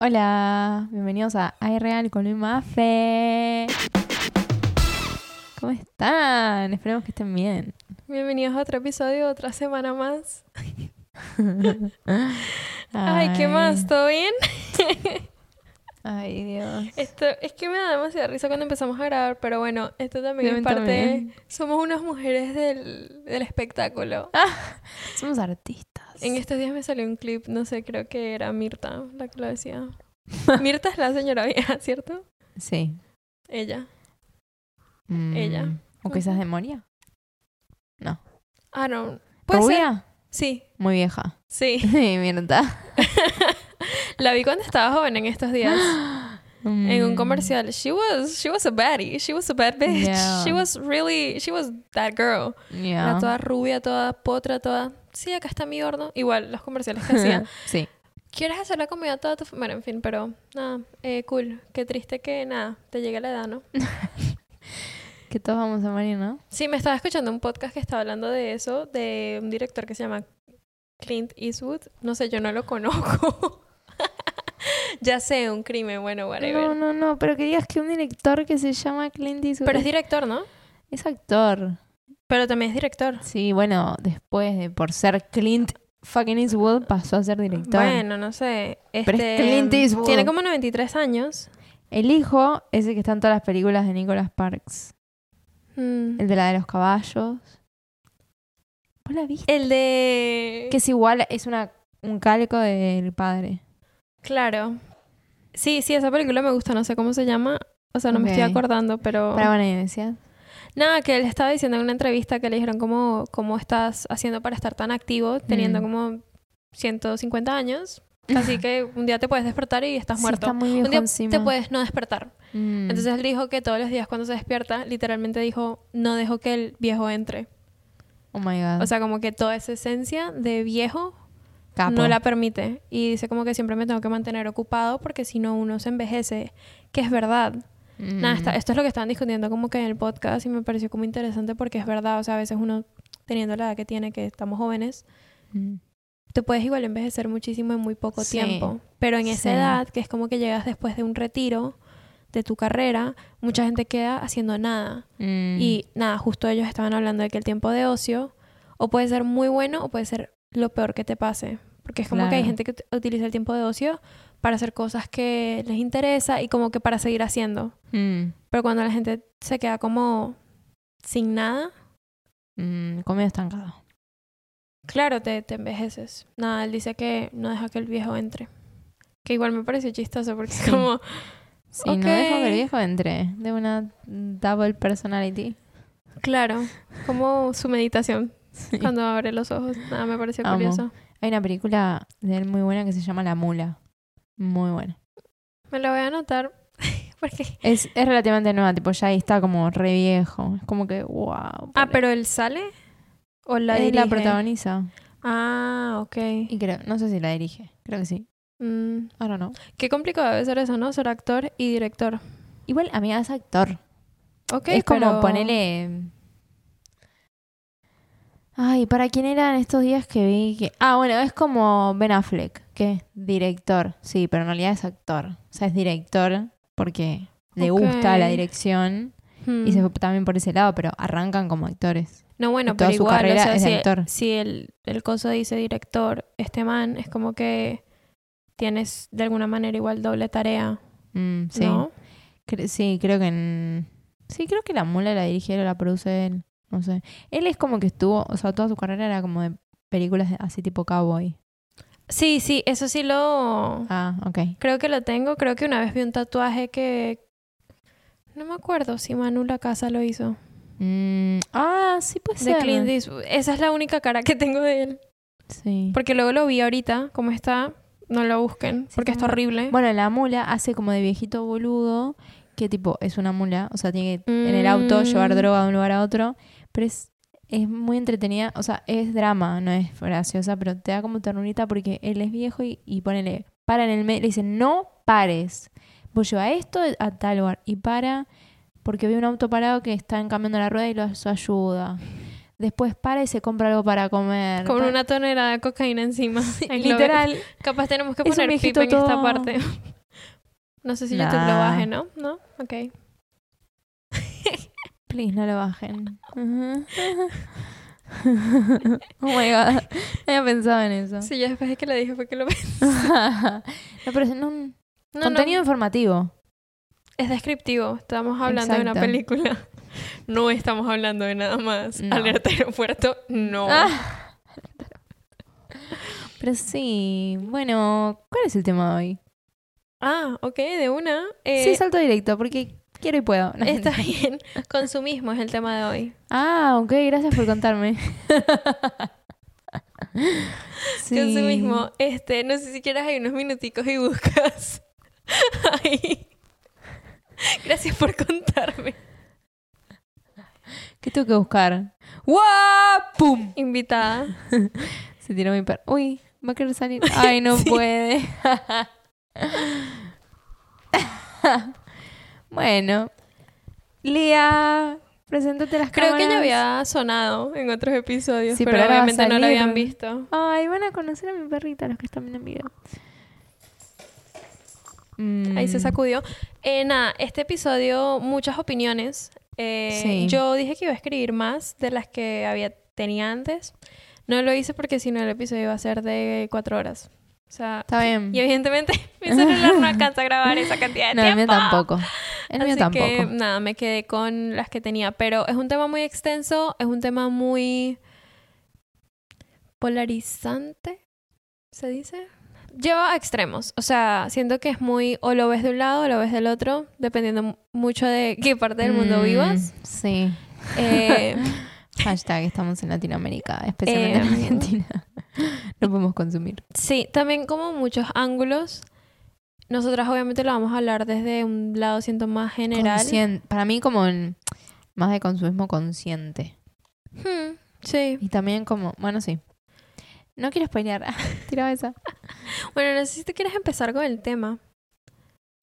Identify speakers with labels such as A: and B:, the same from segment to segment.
A: Hola, bienvenidos a Ay Real con Luis Mafe. ¿Cómo están? Esperemos que estén bien.
B: Bienvenidos a otro episodio, otra semana más. Ay, ¿qué más? ¿Todo bien?
A: Ay, Dios.
B: Esto es que me da demasiada risa cuando empezamos a grabar, pero bueno, esto también
A: Sí,
B: es parte.
A: también.
B: Somos unas mujeres del, del espectáculo.
A: Somos artistas.
B: En estos días me salió un clip, no sé, creo que era Mirta la que lo decía. Mirta es la señora vieja, ¿cierto?
A: Sí.
B: Ella.
A: Mm,
B: Ella.
A: ¿O quizás de Moria?
B: Ah, no. ¿Puede. Sí,
A: Muy vieja.
B: sí.
A: Sí, Mirta.
B: La vi cuando estaba joven en estos días. en un
A: Mm,
B: comercial. She was, she was a baddie. She was a bad bitch.
A: Yeah.
B: She was really, she was that girl.
A: yeah.
B: Era toda rubia, toda potra, toda. Sí, acá está mi horno. Igual, los comerciales que hacía.
A: sí.
B: ¿Quieres hacer la comida toda tu fa-?" Bueno, en fin, pero nada, eh, cool. Qué triste que nada, te llegue la edad, ¿no?
A: Que todos vamos a morir, ¿no?
B: Sí, me estaba escuchando un podcast que estaba hablando de eso, de un director que se llama Clint Eastwood. No sé, yo no lo conozco. ya sé, un crimen, bueno, whatever.
A: No, no, no, pero que digas que un director que se llama Clint Eastwood
B: Pero es director, ¿no?
A: es actor.
B: Pero también es director.
A: Sí, bueno, después de por ser Clint fucking Eastwood pasó a ser director.
B: Bueno, no sé.
A: Pero es
B: Este,
A: Clint Eastwood.
B: Tiene como 93 años.
A: El hijo es el que está en todas las películas de Nicholas Parks.
B: Mm.
A: El de la de los caballos. ¿Vos la viste?
B: El de...
A: Que es igual, es una, un calco del padre.
B: Claro. Sí, sí, esa película me gusta, no sé cómo se llama. O sea, no me estoy acordando, pero...
A: Para decías.
B: Nada, que él estaba diciendo en una entrevista que le dijeron cómo, cómo estás haciendo para estar tan activo, teniendo
A: Mm.
B: como 150 años. Así que un día te puedes despertar y estás
A: Sí,
B: muerto.
A: está muy
B: un día
A: encima.
B: te puedes no despertar.
A: Mm.
B: Entonces él dijo que todos los días cuando se despierta, literalmente dijo, no dejo que el viejo entre.
A: Oh my god.
B: O sea, como que toda esa esencia de viejo
A: Capo.
B: no la permite. Y dice como que siempre me tengo que mantener ocupado porque si no uno se envejece, que es verdad.
A: Mm.
B: Nada, está- esto es lo que estaban discutiendo como que en el podcast y me pareció como interesante porque es verdad. O sea, a veces uno, teniendo la edad que tiene, que estamos jóvenes,
A: Mm.
B: te puedes igual envejecer muchísimo en muy poco
A: Sí.
B: tiempo. Pero en esa edad, que es como que llegas después de un retiro de tu carrera, mucha gente queda haciendo nada.
A: Mm.
B: Y nada, justo ellos estaban hablando de que el tiempo de ocio o puede ser muy bueno o puede ser lo peor que te pase. Porque es como que hay
A: Claro.
B: gente que ut- utiliza el tiempo de ocio para hacer cosas que les interesa y como que para seguir haciendo.
A: Mm.
B: Pero cuando la gente se queda como sin nada,
A: Mm, Comido estancado.
B: claro, te, te envejeces. Nada, él dice que no deja que el viejo entre. Que igual me pareció chistoso porque
A: Sí.
B: es como...
A: Sí, no dejo que el viejo entre. De una double personality.
B: Claro, como su meditación
A: Sí.
B: cuando abre los ojos. Nada, me pareció
A: Amo.
B: curioso.
A: Hay una película de él muy buena que se llama La Mula. Muy buena.
B: Me lo voy a anotar porque...
A: Es, es relativamente nueva, tipo ya ahí está como re viejo. Es como que, wow.
B: Ah, pero él sale o la
A: él
B: dirige.
A: la protagoniza.
B: Ah, ok.
A: Y creo, no sé si la dirige. Creo que sí.
B: Mm,
A: I don't know.
B: Qué complicado debe ser eso, ¿no? Ser actor y director.
A: Igual, amiga, es actor.
B: Ok,
A: es como ponerle. Ay, ¿para quién eran estos días que vi que.? Ah, bueno, es como Ben Affleck, que es director. Sí, pero en realidad es actor. O sea, es director porque le gusta la dirección
B: Hmm.
A: y se fue también por ese lado, pero arrancan como actores.
B: No, bueno,
A: toda
B: pero
A: su
B: igual,
A: carrera
B: o sea,
A: es
B: si,
A: actor.
B: si el, el coso dice director, este man, es como que tienes de alguna manera igual doble tarea,
A: Mm, sí.
B: ¿no?
A: Cre- sí, creo que en... Sí, creo que la mula la dirige o la produce él. No sé. Él es como que estuvo, o sea, toda su carrera era como de películas así tipo cowboy.
B: Sí, sí, eso sí lo...
A: Ah, ok.
B: Creo que lo tengo. Creo que una vez vi un tatuaje que... No me acuerdo si Manu La Casa lo hizo.
A: Mm, ah, sí puede
B: De
A: ser.
B: Clint Eastwood. Esa es la única cara que tengo de él.
A: Sí.
B: Porque luego lo vi ahorita, como está. No lo busquen,
A: Sí,
B: porque está horrible.
A: Bueno, la mula hace como de viejito boludo, que tipo es una mula, o sea, tiene que en el auto llevar
B: Mm.
A: droga de un lugar a otro, pero es, es muy entretenida, o sea, es drama, no es graciosa, pero te da como ternurita porque él es viejo y, y ponele, para en el medio, le dicen, no pares, vos lleva esto a tal lugar, y para porque ve un auto parado que está cambiando la rueda y lo ayuda. después para y se compra algo para comer.
B: Con una tonelada de cocaína encima.
A: Literal.
B: Capaz tenemos que poner pip
A: viejito
B: en esta parte. No sé si YouTube lo
A: Nah.
B: baje, ¿no? ¿No? Ok.
A: Please, no lo bajen. Oh my god. No había pensado en eso.
B: Sí, ya después de que le dije fue que lo vi.
A: no, pero es un
B: No,
A: contenido
B: no,
A: informativo.
B: es descriptivo. Estamos hablando de una película. No estamos hablando de nada más.
A: No.
B: Alerta aeropuerto, no.
A: Ah. Pero sí, bueno, ¿cuál es el tema de hoy?
B: Ah, ok, de una. Eh,
A: sí, salto directo, porque quiero y puedo.
B: Está bien. Consumismo es el tema de hoy.
A: Ah, ok, gracias por contarme. Sí.
B: Consumismo. Este, no sé si quieras hay unos minuticos y buscas. Ahí. Gracias por contarme.
A: ¿Qué tengo que buscar? ¡Pum!
B: Invitada.
A: Se tiró mi perro. Uy, va a querer salir. Ay, no puede. Bueno. Lía, preséntate las
B: Creo que ya había sonado en otros episodios,
A: Sí,
B: pero, obviamente no lo habían visto.
A: Ay, van a conocer a mi perrita los que están viendo el video.
B: Ahí se
A: Mm,
B: sacudió. Eh, nada, este episodio, muchas opiniones. Eh,
A: Sí.
B: Yo dije que iba a escribir más de las que había tenía antes. No lo hice porque si no el episodio iba a ser de cuatro horas. O sea,
A: Está bien.
B: y evidentemente mi celular no alcanza a grabar esa cantidad de
A: No, el
B: tiempo.
A: mío tampoco. El mío
B: Así
A: tampoco.
B: que nada, me quedé con las que tenía. Pero es un tema muy extenso, es un tema muy polarizante, ¿se dice? Lleva a extremos. O sea, siento que es muy o lo ves de un lado o lo ves del otro, dependiendo mu- mucho de qué parte del mundo
A: Mm,
B: vivas.
A: Sí.
B: Eh,
A: Hashtag estamos en Latinoamérica, especialmente en
B: Em.
A: Argentina. No podemos consumir.
B: sí, también como muchos ángulos. Nosotras obviamente lo vamos a hablar desde un lado, siento, más general.
A: Conscien- Para mí como en- más de consumismo consciente.
B: Hmm, sí.
A: Y también como, bueno, sí. No quiero spoilear. Tiraba esa.
B: Bueno, no sé si tú quieres empezar con el tema.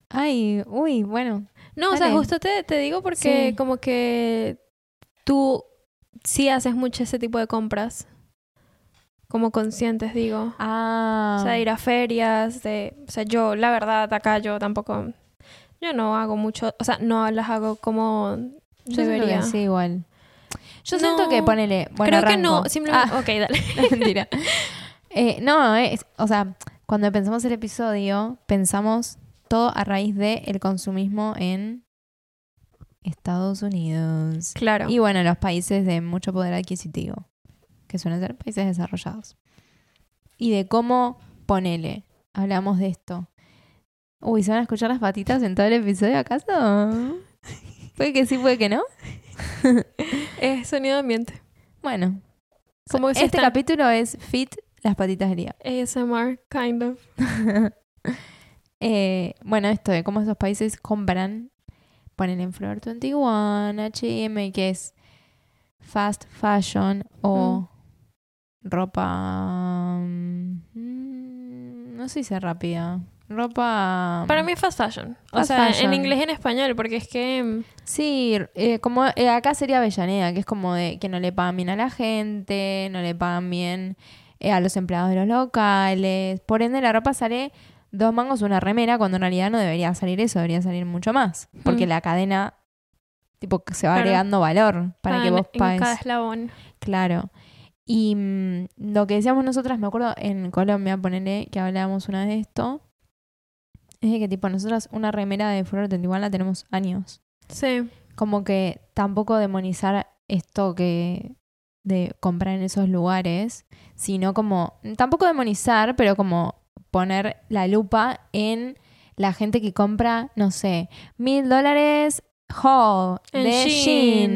A: Ay, uy, bueno.
B: No, o sea, justo te, te digo porque
A: Sí.
B: como que tú sí haces mucho ese tipo de compras. Como conscientes, digo.
A: Ah.
B: O sea, ir a ferias, de... O sea, yo, la verdad, acá yo tampoco... Yo no hago mucho... O sea, no las hago como
A: yo
B: debería.
A: sí, igual. Yo
B: No,
A: siento que ponele. Bueno,
B: Creo que no, simplemente...
A: Ah,
B: Ok, dale.
A: mentira. Eh, no, es, o sea, cuando pensamos el episodio, pensamos todo a raíz del el consumismo en Estados Unidos.
B: Claro.
A: Y bueno, los países de mucho poder adquisitivo, que suelen ser países desarrollados. Y de cómo, ponele, hablamos de esto. Uy, ¿se van a escuchar las patitas en todo el episodio acaso? Puede que sí, puede que no.
B: Es sonido ambiente.
A: Bueno,
B: Como
A: este
B: están-
A: capítulo es Fit las patitas del día.
B: ASMR, kind of.
A: Eh, bueno, esto de cómo esos países compran, ponen en Forever 21, H&M, que es fast fashion o ropa... mm, no sé si es rápida. Ropa...
B: Para mí es fast fashion. O sea,
A: fashion.
B: en inglés y en español, porque es que... mm,
A: Sí, eh, como eh, acá sería Avellaneda, que es como de que no le pagan bien a la gente, no le pagan bien eh, a los empleados de los locales. Por ende, la ropa sale dos mangos una remera, cuando en realidad no debería salir eso, debería salir mucho más. Porque
B: Mm.
A: la cadena, tipo, se va
B: Claro.
A: agregando valor para que
B: en-
A: vos
B: en
A: pagues.
B: cada eslabón.
A: Claro. Y mm, lo que decíamos nosotras, me acuerdo en Colombia, ponele que hablábamos una vez de esto, es de que tipo nosotras una remera de 21 la tenemos años
B: Sí.
A: como que tampoco demonizar esto que de comprar en esos lugares, sino como tampoco demonizar, pero como poner la lupa en la gente que compra, no sé, mil dólares haul
B: En
A: de
B: Shein.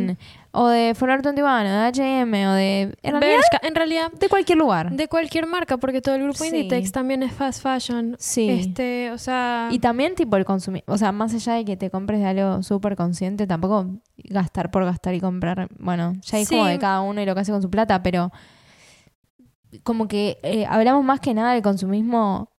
A: Shein o de Forever 21 o de H&M o de en realidad
B: Bershka, en realidad,
A: de cualquier lugar.
B: de cualquier marca, porque todo el grupo
A: Sí.
B: Inditex también es fast fashion.
A: Sí.
B: Este, o sea...
A: Y también tipo el consumir, o sea, más allá de que te compres de algo súper consciente, tampoco gastar por gastar y comprar, bueno, ya es como
B: Sí.
A: de cada uno y lo que hace con su plata, pero como que eh, hablamos más que nada del consumismo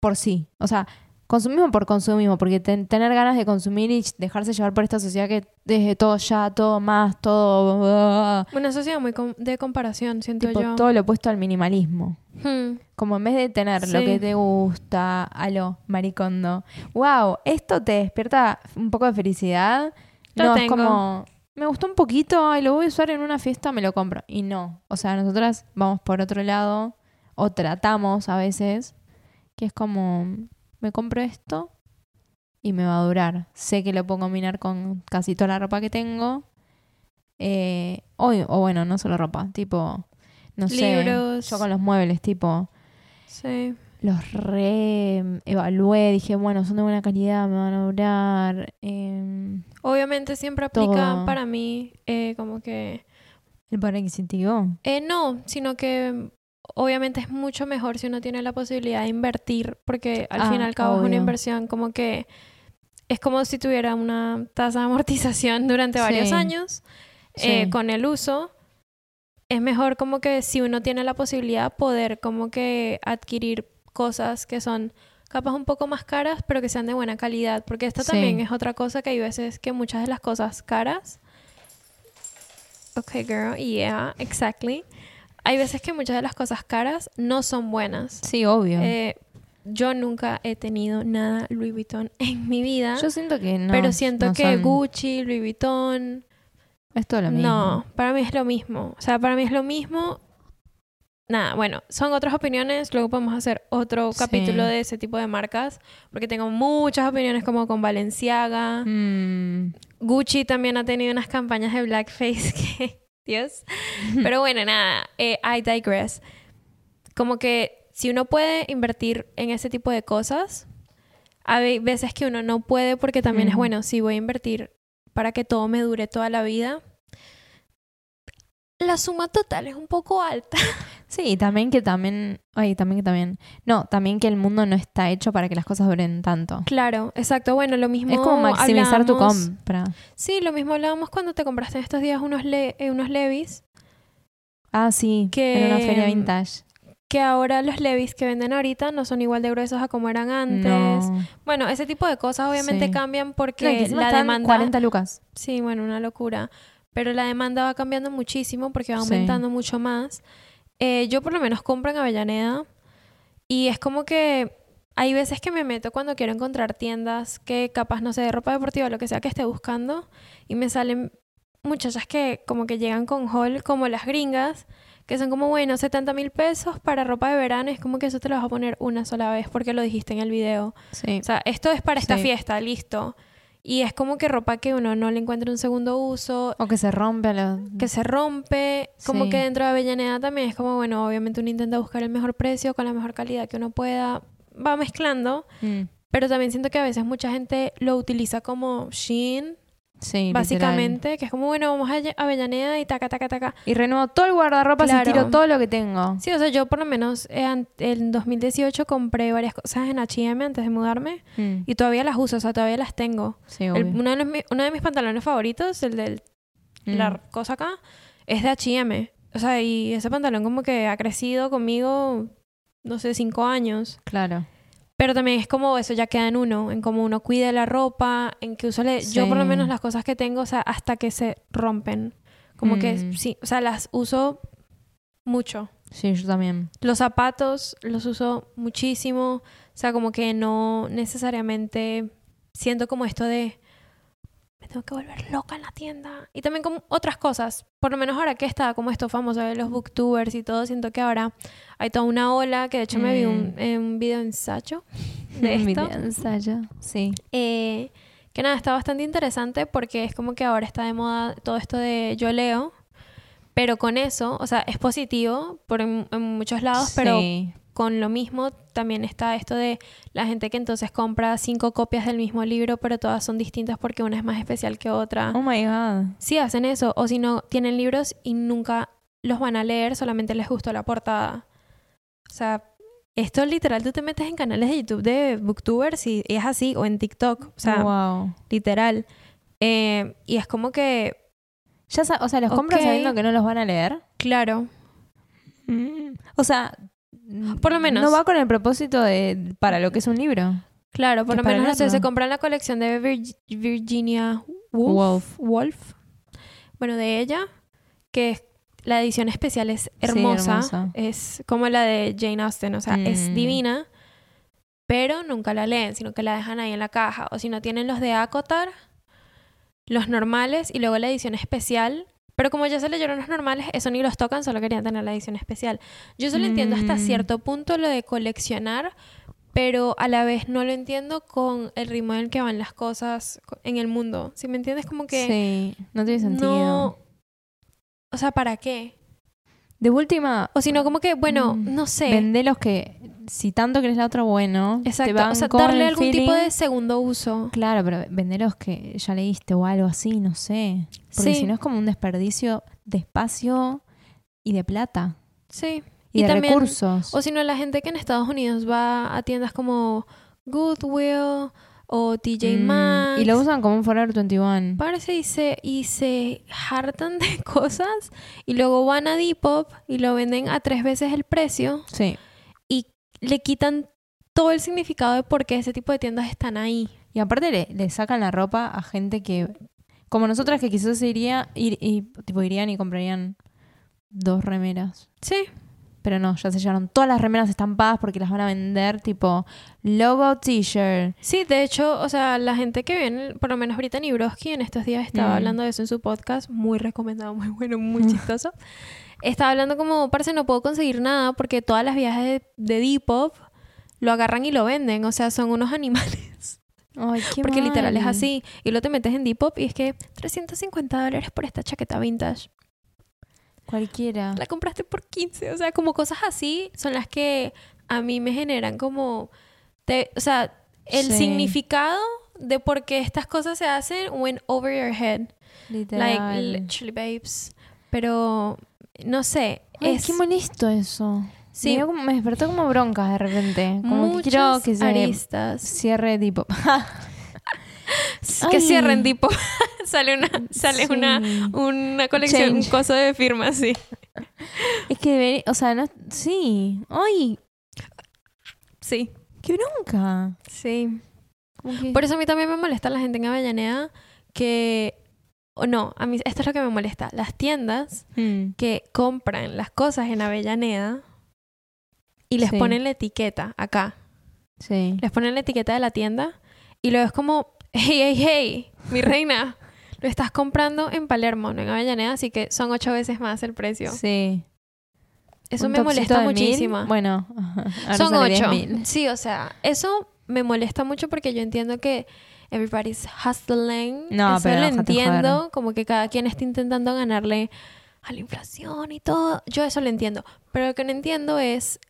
A: por sí. O sea, consumismo por consumismo, porque ten- tener ganas de consumir y dejarse llevar por esta sociedad que desde todo ya, todo más, todo... ah,
B: Una sociedad muy com- de comparación, siento
A: tipo,
B: yo.
A: todo lo opuesto al minimalismo.
B: Hmm.
A: Como en vez de tener lo que te gusta, a lo maricondo. Wow, esto te despierta un poco de felicidad.
B: Lo
A: no, es
B: tengo.
A: como, me gustó un poquito, ay, lo voy a usar en una fiesta, me lo compro. Y no. O sea, nosotras vamos por otro lado, o tratamos a veces, que es como, me compro esto y me va a durar. Sé que lo puedo combinar con casi toda la ropa que tengo. Eh, o, o bueno, no solo ropa, tipo, no sé,
B: Libros.
A: yo con los muebles, tipo,
B: Sí.
A: los re evalué, dije, bueno, son de buena calidad, me van a durar. em,
B: Obviamente siempre aplica
A: Todo.
B: para mí eh, como que...
A: el adquisitivo.
B: eh, no, sino que mm, obviamente es mucho mejor si uno tiene la posibilidad de invertir, porque al
A: Ah,
B: fin y al cabo es una inversión como que... Es como si tuviera una tasa de amortización durante varios
A: Sí.
B: años eh,
A: Sí.
B: con el uso. Es mejor como que si uno tiene la posibilidad poder como que adquirir cosas que son capaz un poco más caras, pero que sean de buena calidad. Porque esto
A: Sí.
B: también es otra cosa que hay veces que muchas de las cosas caras. Ok, girl, yeah, exactly. Hay veces que muchas de las cosas caras no son buenas.
A: Sí, obvio.
B: Eh, yo nunca he tenido nada Louis Vuitton en mi vida.
A: Yo siento que no.
B: pero siento
A: no
B: que
A: son-
B: Gucci, Louis Vuitton,
A: Es todo lo mismo.
B: no, para mí es lo mismo. O sea, para mí es lo mismo. Nada, bueno, son otras opiniones. Luego podemos hacer otro
A: Sí.
B: capítulo de ese tipo de marcas. Porque tengo muchas opiniones como con Valenciaga.
A: Mm,
B: Gucci también ha tenido unas campañas de blackface que... Dios. Pero bueno, nada, eh, I digress. Como que si uno puede invertir en ese tipo de cosas, hay veces que uno no puede porque también es bueno, si voy a invertir para que todo me dure toda la vida, la suma total es un poco alta.
A: Sí, también que también. Ay, también que también. No, también que el mundo no está hecho para que las cosas duren tanto.
B: Claro, exacto. Bueno, lo mismo
A: Es como maximizar tu compra.
B: Sí, lo mismo hablábamos cuando te compraste en estos días unos, le- eh, unos Levis.
A: Ah, sí.
B: Que-
A: En una feria vintage.
B: que ahora los Levis que venden ahorita no son igual de gruesos a como eran antes.
A: No.
B: Bueno, ese tipo de cosas obviamente
A: Sí.
B: cambian porque la demanda
A: 40 lucas.
B: Sí, bueno, una locura. Pero la demanda va cambiando muchísimo porque va
A: Sí.
B: aumentando mucho más. Eh, yo por lo menos compro en Avellaneda y es como que hay veces que me meto cuando quiero encontrar tiendas que capaz, no sé, de ropa deportiva, lo que sea que esté buscando y me salen muchachas que como que llegan con haul como las gringas que son como, bueno, 70 mil pesos para ropa de verano. Es como que eso te lo vas a poner una sola vez porque lo dijiste en el video.
A: Sí.
B: O sea, esto es para esta
A: Sí.
B: fiesta, listo. Y es como que ropa que uno no le encuentra un segundo uso,
A: O que se rompe a los...
B: que se rompe. Como
A: Sí.
B: que dentro de Avellaneda también es como, bueno, obviamente uno intenta buscar el mejor precio con la mejor calidad que uno pueda. Va mezclando.
A: Mm,
B: Pero también siento que a veces mucha gente lo utiliza como Shein,
A: Sí, literal.
B: básicamente. Que es como, bueno, vamos a Ave- Avellaneda y taca, taca, taca.
A: Y renuevo todo el guardarropa y
B: Claro.
A: tiro todo lo que tengo.
B: Sí, o sea, yo por lo menos an- en 2018 compré varias cosas en H&M antes de mudarme.
A: Mm,
B: Y todavía las uso, o sea, todavía las tengo.
A: Sí,
B: El- uno, de los mi- uno de mis pantalones favoritos, el de
A: Mm.
B: la cosa acá, es de H&M. O sea, y ese pantalón como que ha crecido conmigo, no sé, cinco años.
A: Claro.
B: Pero también es como eso ya queda en uno, en cómo uno cuide la ropa, en que uso... le- Yo por lo
A: Sí.
B: menos las cosas que tengo, o sea, hasta que se rompen. Como que,
A: Mm.
B: sí, o sea, las uso mucho.
A: Sí, yo también.
B: Los zapatos los uso muchísimo. O sea, como que no necesariamente siento como esto de me tengo que volver loca en la tienda. Y también como otras cosas. Por lo menos ahora que está como esto famoso de los booktubers y todo, siento que ahora hay toda una ola, que de hecho me vi un,
A: Mm.
B: eh, un video ensayo de
A: Un
B: esto.
A: video ensayo. Sí.
B: Eh, que nada, está bastante interesante porque es como que ahora está de moda todo esto de yo leo. Pero con eso, o sea, es positivo por en, en muchos lados, pero
A: Sí.
B: Con lo mismo también está esto de la gente que entonces compra cinco copias del mismo libro, pero todas son distintas porque una es más especial que otra.
A: Oh my god.
B: Sí, hacen eso. O si no, tienen libros y nunca los van a leer, solamente les gustó la portada. O sea, esto literal, tú te metes en canales de YouTube de booktubers y es así, o en TikTok. O sea,
A: wow.
B: literal. Eh, y es como que,
A: Ya o sea, los compras
B: Ok.
A: sabiendo que no los van a leer.
B: claro,
A: O sea,
B: Por lo menos.
A: No va con el propósito de para lo que es un libro.
B: Claro, por lo menos no sé, se compran la colección de Vir- Virginia Woolf,
A: Wolf.
B: Wolf. Bueno, de ella, que es- la edición especial es hermosa.
A: hermosa.
B: Es como la de Jane Austen, o sea, es
A: Mm.
B: divina, pero nunca la leen, sino que la dejan ahí en la caja. O si no tienen los de Acotar, los normales y luego la edición especial. Pero como ya se leyeron los normales, eso ni los tocan, solo querían tener la edición especial. Yo eso lo entiendo hasta
A: Mm.
B: cierto punto lo de coleccionar, pero a la vez no lo entiendo con el ritmo en el que van las cosas co- en el mundo. Si me entiendes, como que
A: Sí, no tiene sentido.
B: no... O sea, ¿para qué?
A: De última,
B: O si no, como que, bueno,
A: Mm,
B: no sé.
A: vende los que, si tanto querés la otra, bueno. te
B: Exacto.
A: van
B: O sea, darle algún tipo de segundo uso.
A: Claro, pero vender los que ya leíste o algo así, no sé. Porque
B: Sí.
A: si no es como un desperdicio de espacio y de plata.
B: Sí.
A: Y,
B: Y
A: de
B: también-
A: recursos.
B: O si no, la gente que en Estados Unidos va a tiendas como Goodwill o TJ
A: Mm,
B: Maxx.
A: y lo usan como un Forever 21.
B: Parece y se, y se hartan de cosas y luego van a Depop y lo venden a tres veces el precio
A: Sí.
B: y le quitan todo el significado de por qué ese tipo de tiendas están ahí.
A: Y aparte le, le sacan la ropa a gente que, como nosotras que quizás iría, ir, y, tipo, irían y comprarían dos remeras.
B: Sí,
A: Pero no, ya se llevaron todas las remeras estampadas porque las van a vender tipo logo t-shirt.
B: sí, de hecho, o sea, la gente que viene, por lo menos Brittany Broski en estos días estaba
A: Mm.
B: hablando de eso en su podcast, muy recomendado, muy bueno, muy chistoso. Estaba hablando como, parece no puedo conseguir nada porque todas las viajes de, de Depop lo agarran y lo venden, o sea, son unos animales.
A: Ay, qué
B: Porque literal es así. Y lo te metes en Depop y es que 350 dólares por esta chaqueta vintage.
A: Cualquiera.
B: La compraste por 15. O sea, como cosas así son las que a mí me generan como... te- o sea, el
A: Sí.
B: significado de por qué estas cosas se hacen went over your head.
A: Literal.
B: Like, literally, babes. Pero, no sé.
A: Ay,
B: es
A: qué molesto eso.
B: Sí.
A: Me, como- me despertó como broncas de repente. Como que quiero
B: muchas
A: que se
B: aristas.
A: cierre tipo.
B: Que
A: Ay.
B: cierren tipo. Sale una, sale
A: Sí.
B: una, una colección, un
A: Change.
B: coso de firmas, sí.
A: Es que o sea, no, sí. Ay,
B: Sí.
A: qué bronca.
B: Sí.
A: Que-
B: Por eso a mí también me molesta la gente en Avellaneda que... O no, a mí esto es lo que me molesta. Las tiendas
A: Mm.
B: que compran las cosas en Avellaneda y les
A: Sí.
B: ponen la etiqueta acá.
A: Sí.
B: Les ponen la etiqueta de la tienda y luego es como, hey, hey, hey, mi reina, lo estás comprando en Palermo, no en Avellaneda, así que son ocho veces más el precio.
A: Sí.
B: Eso me molesta
A: mil,
B: muchísimo.
A: Bueno, ahora
B: Son ocho.
A: 10.000.
B: Sí, o sea, eso me molesta mucho porque yo entiendo que everybody's hustling.
A: No,
B: eso
A: pero
B: lo entiendo.
A: joder.
B: Como que cada quien está intentando ganarle a la inflación y todo. Yo eso lo entiendo. Pero lo que no entiendo es.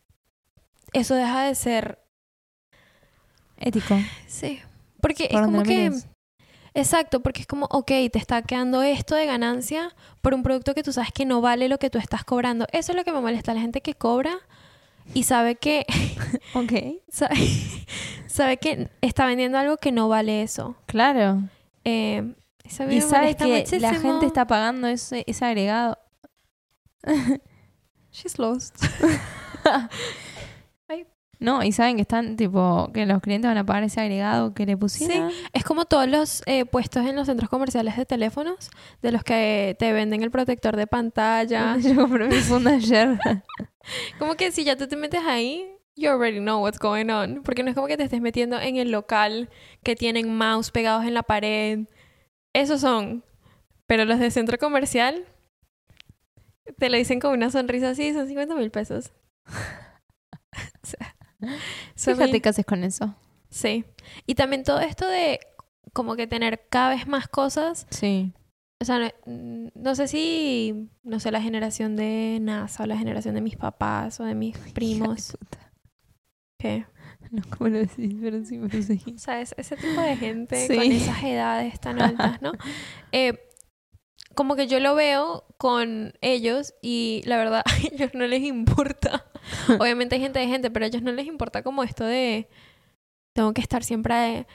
B: Eso deja de ser.
A: Ético.
B: Sí. Porque es como que. Exacto, porque es como, ok, te está quedando esto de ganancia por un producto que tú sabes que no vale lo que tú estás cobrando. Eso es lo que me molesta. La gente que cobra y sabe que
A: Ok.
B: sabe, sabe que está vendiendo algo que no vale eso.
A: Claro.
B: Eh, eso
A: Y
B: me
A: sabe
B: molesta
A: que la gente está pagando ese, ese agregado.
B: She's lost.
A: No, y saben que están, tipo, que los clientes van a pagar ese agregado que le pusieron.
B: Es como todos los eh, puestos en los centros comerciales de teléfonos, de los que te venden el protector de pantalla.
A: Yo compré mi funda ayer.
B: como que si ya tú te metes ahí, you already know what's going on. Porque no es como que te estés metiendo en el local que tienen mouse pegados en la pared. Esos son. Pero los de centro comercial te lo dicen con una sonrisa así, son 50 mil pesos. o sea,
A: Fíjate qué haces con eso.
B: Sí. Y también todo esto de como que tener cada vez más cosas.
A: Sí.
B: O sea, no, mm, no sé si, no sé, la generación de NASA o la generación de mis papás o de mis primos. ¿Qué?
A: No, ¿cómo lo decís? Pero sí, pero sí.
B: O sea, es- ese tipo de gente
A: Sí.
B: con esas edades tan altas, ¿no? Eh, como que yo lo veo con ellos y la verdad a ellos no les importa. Obviamente hay gente de gente, pero a ellos no les importa como esto de tengo que estar siempre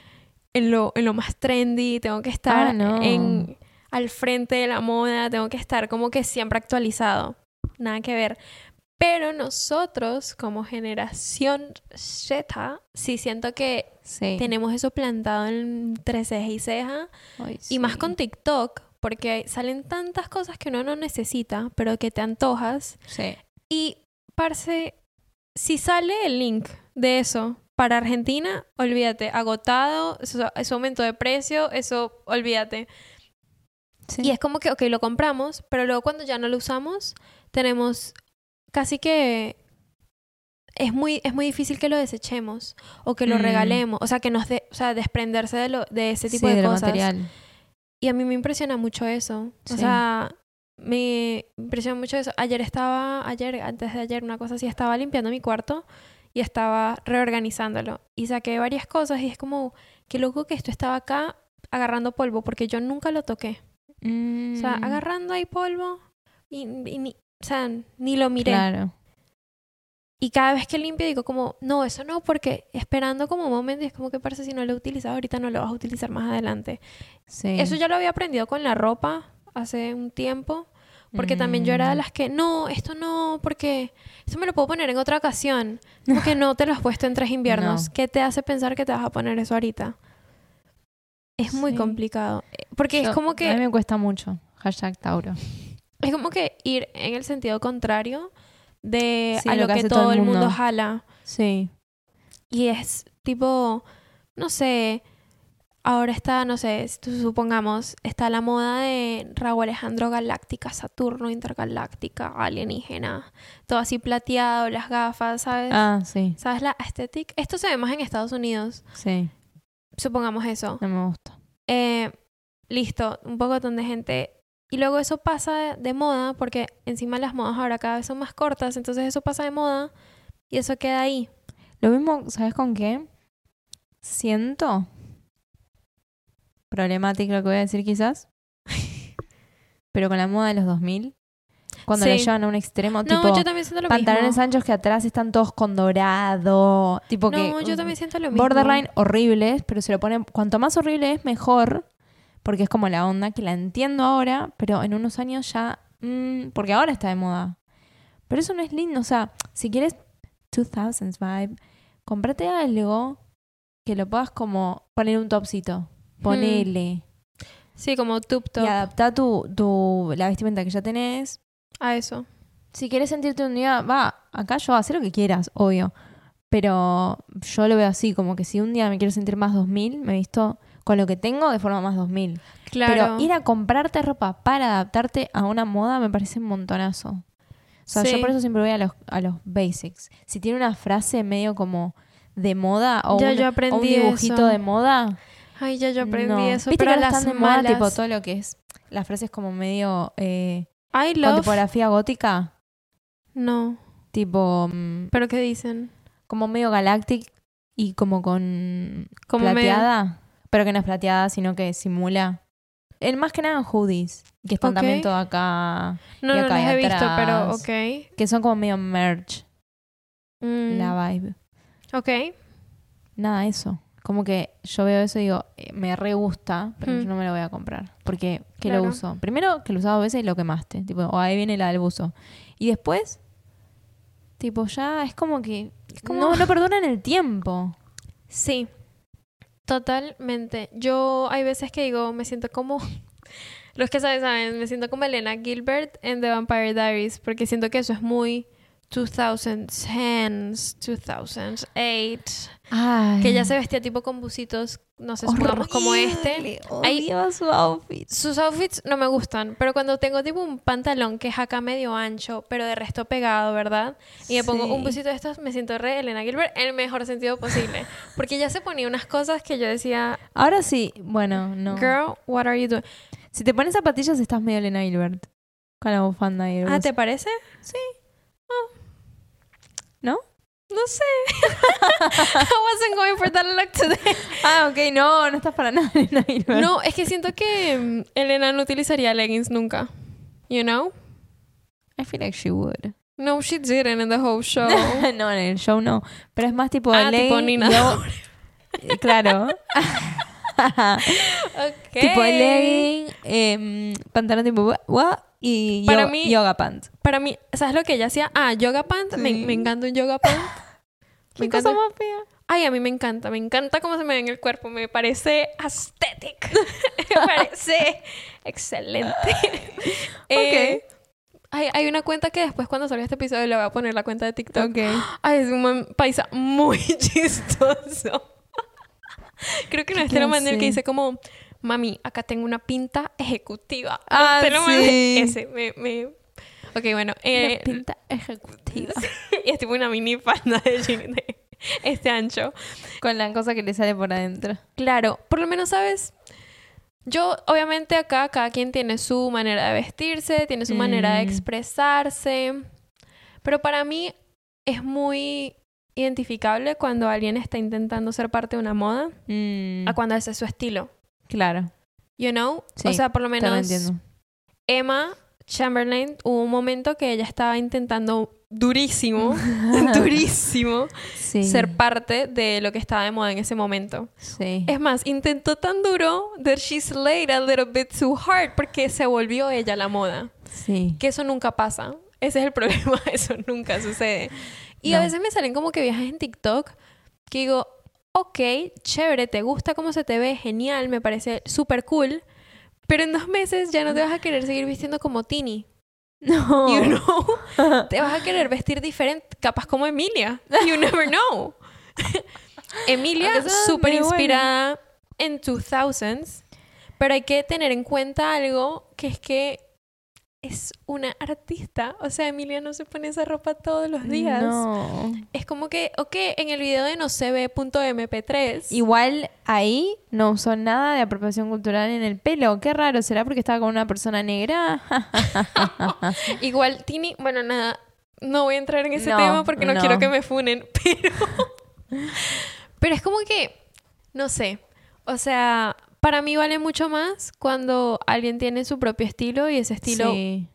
B: en lo, en lo más trendy, tengo que estar
A: Ah, no.
B: en al frente de la moda, tengo que estar como que siempre actualizado. Nada que ver. Pero nosotros, como generación Z, sí siento que
A: Sí.
B: tenemos eso plantado entre ceja y ceja.
A: Ay,
B: Y más con TikTok, porque salen tantas cosas que uno no necesita, pero que te antojas.
A: Sí.
B: Y, parce, si sale el link de eso para Argentina, olvídate, agotado, eso, eso aumento de precio, eso, olvídate.
A: Sí.
B: Y es como que, ok, lo compramos, pero luego cuando ya no lo usamos, tenemos casi que... Es muy, es muy difícil que lo desechemos o que lo
A: Mm.
B: regalemos, o sea, que nos de, o sea, desprenderse de, lo, de ese tipo
A: Sí,
B: de cosas.
A: material.
B: Y a mí me impresiona mucho eso. O
A: Sí.
B: sea, me impresiona mucho eso. Ayer estaba, ayer, antes de ayer, una cosa así, estaba limpiando mi cuarto y estaba reorganizándolo. Y saqué varias cosas y es como, qué loco que esto estaba acá agarrando polvo porque yo nunca lo toqué. O sea,
A: Mm,
B: agarrando ahí polvo y, y ni, o sea, ni lo miré.
A: Claro.
B: Y cada vez que limpio digo como, no, eso no, porque esperando como un momento y es como que parece si no lo he utilizado ahorita no lo vas a utilizar más adelante.
A: Sí.
B: Eso ya lo había aprendido con la ropa hace un tiempo. Porque también yo era de
A: Mm.
B: las que, no, esto no, porque esto me lo puedo poner en otra ocasión. Porque no te lo has puesto en tres inviernos.
A: No.
B: ¿Qué te hace pensar que te vas a poner eso ahorita? Es muy
A: Sí.
B: complicado. Eh, Porque
A: Yo-
B: es como
A: A mí
B: que,
A: me cuesta mucho. Hashtag Tauro.
B: es como que ir en el sentido contrario de
A: Sí,
B: a
A: lo
B: lo,
A: que
B: que, todo,
A: el
B: mundo
A: mundo.
B: jala.
A: Sí.
B: Y es tipo, no sé, ahora está, no sé, supongamos, está la moda de Raúl Alejandro Galáctica, Saturno Intergaláctica, alienígena, todo así plateado, las gafas, ¿sabes?
A: Ah, sí.
B: ¿Sabes la aesthetic? Esto se ve más en Estados Unidos,
A: Sí.
B: supongamos eso.
A: No me gusta.
B: Eh, listo, un poco de gente. Y luego eso pasa de moda, porque encima las modas ahora cada vez son más cortas, entonces eso pasa de moda y eso queda ahí.
A: Lo mismo, ¿sabes con qué? Siento. Problemático lo que voy a decir quizás. Pero con la moda de los 2000. Cuando lo
B: Sí.
A: llevan a un extremo,
B: No,
A: tipo
B: yo también siento lo
A: pantalones
B: mismo.
A: anchos que atrás están todos con dorado. Tipo que
B: No, yo también siento lo mismo.
A: borderline horribles, pero se lo ponen. Cuanto más horrible es, mejor. Porque es como la onda que la entiendo ahora, pero en unos años ya. mm, porque ahora está de moda. Pero eso no es lindo. O sea, si quieres 2000s vibe, comprate algo que lo puedas como poner un topcito. Ponele.
B: Sí, como tube top.
A: Y adapta tu, tu, la vestimenta que ya tenés.
B: A eso.
A: Si quieres sentirte un día, va, acá yo hacer lo que quieras, obvio. Pero yo lo veo así, como que si un día me quiero sentir más 2000, me visto con lo que tengo de forma más 2000.
B: Claro.
A: Pero ir a comprarte ropa para adaptarte a una moda me parece un montonazo. O sea, yo por eso siempre voy a los, a los basics. Si tiene una frase medio como de moda o,
B: Ya
A: un,
B: yo
A: o un
B: aprendí
A: dibujito
B: eso.
A: de moda.
B: Ay, ya yo aprendí
A: no.
B: eso.
A: Viste
B: pero
A: que ahora
B: las
A: están de moda,
B: malas...
A: tipo todo lo que es las frases como medio eh,
B: I
A: con tipografía gótica.
B: No.
A: Tipo, mm,
B: ¿Pero qué dicen?
A: como medio galactic y como con
B: Como medio-
A: plateada. Pero que no es plateada, sino que simula. El más que nada en hoodies. Que están también todo acá.
B: No,
A: Y
B: no
A: acá
B: las
A: y
B: he visto, pero
A: atrás.
B: ok.
A: Que son como medio merch.
B: Mm,
A: La vibe.
B: Ok.
A: Nada, eso. Como que yo veo eso y digo, eh, me re gusta, pero yo no me lo voy a comprar. Porque, ¿qué
B: Claro.
A: lo uso? Primero, que lo usaba dos veces y lo quemaste. Tipo, o ahí viene la del buzo. Y después, tipo, ya es como que
B: como-
A: no, no perdonan el tiempo.
B: Sí. Totalmente. Yo hay veces que digo, me siento como... Los que saben, saben, me siento como Elena Gilbert en The Vampire Diaries, porque siento que eso es muy 2010s, 2008,
A: Ay.
B: que ella se vestía tipo con bucitos, no sé, supongamos como este.
A: Odiaba su outfit.
B: Sus outfits no me gustan, pero cuando tengo tipo un pantalón que es acá medio ancho, pero de resto pegado, ¿verdad? Y me pongo un busito de estos, me siento re Elena Gilbert en el mejor sentido posible. Porque ella se ponía unas cosas que yo decía,
A: Ahora sí, bueno, no.
B: girl, what are you doing?
A: Si te pones zapatillas estás medio Elena Gilbert. Con la bufanda y el
B: Ah. ¿te parece?
A: Sí. ¿No?
B: No sé. I wasn't going for that look today.
A: Ah, ok, no, no estás para nada.
B: No, es que siento que mm, Elena no utilizaría leggings nunca. You know?
A: I feel like she would.
B: No, she didn't in the whole show.
A: no, en el show no. Pero es más tipo
B: Ah, tipo
A: legging
B: Nina
A: y luego- Eh, Claro.
B: ok.
A: Tipo legging, em, pantalón tipo... What? Y
B: Para
A: yo-
B: mí-
A: yoga pants.
B: Para mí, ¿sabes lo que ella hacía? Ah, yoga pant. Me,
A: Sí.
B: me encanta un yoga pant.
A: ¿Qué
B: Me
A: cosa
B: encanta.
A: más fea?
B: Ay, a mí me encanta. Me encanta cómo se me ve en el cuerpo. Me parece aesthetic. me parece excelente. Eh, hay, hay una cuenta que después cuando salga este episodio le voy a poner la cuenta de TikTok.
A: Ok.
B: Ay, es un man- paisa muy chistoso. Creo que no es te lo mandé el que dice como, mami, acá tengo una pinta ejecutiva.
A: Ah,
B: mandé.
A: sí.
B: Ese, me, me... Ok, bueno. eh,
A: La pinta ejecutiva.
B: y es tipo una mini falda de, de este ancho.
A: Con la cosa que le sale por adentro.
B: Claro, por lo menos, ¿sabes? Yo, obviamente, acá cada quien tiene su manera de vestirse, tiene su manera de
A: Mm.
B: expresarse. Pero para mí es muy identificable cuando alguien está intentando ser parte de una moda
A: Mm,
B: a cuando ese es su estilo.
A: Claro.
B: You know?
A: Sí,
B: o sea, por lo menos
A: entiendo.
B: Emma Chamberlain hubo un momento que ella estaba intentando durísimo, durísimo,
A: Sí.
B: ser parte de lo que estaba de moda en ese momento.
A: Sí.
B: Es más, intentó tan duro that she slayed a little bit too hard porque se volvió ella la moda.
A: Sí.
B: Que eso nunca pasa. Ese es el problema, eso nunca sucede. Y a
A: No.
B: veces me salen como que viajes en TikTok que digo, ok, chévere, te gusta cómo se te ve, genial, me parece súper cool, pero en dos meses ya no te vas a querer seguir vistiendo como Tini.
A: No.
B: You know? te vas a querer vestir diferente, capaz como Emilia. You never know. Emilia,
A: sea
B: súper inspirada en 2000s, pero hay que tener en cuenta algo que es que es una artista. O sea, Emilia no se pone esa ropa todos los días.
A: No.
B: Es como que, ok, en el video de no se ve punto MP3.
A: Igual ahí no usó nada de apropiación cultural en el pelo. Qué raro, ¿será porque estaba con una persona negra?
B: Igual, Tini, bueno, nada, no voy a entrar en ese
A: No,
B: tema porque no,
A: no.
B: quiero que me funen, pero. pero es como que, no sé. O sea, para mí vale mucho más cuando alguien tiene su propio estilo y ese estilo
A: Sí.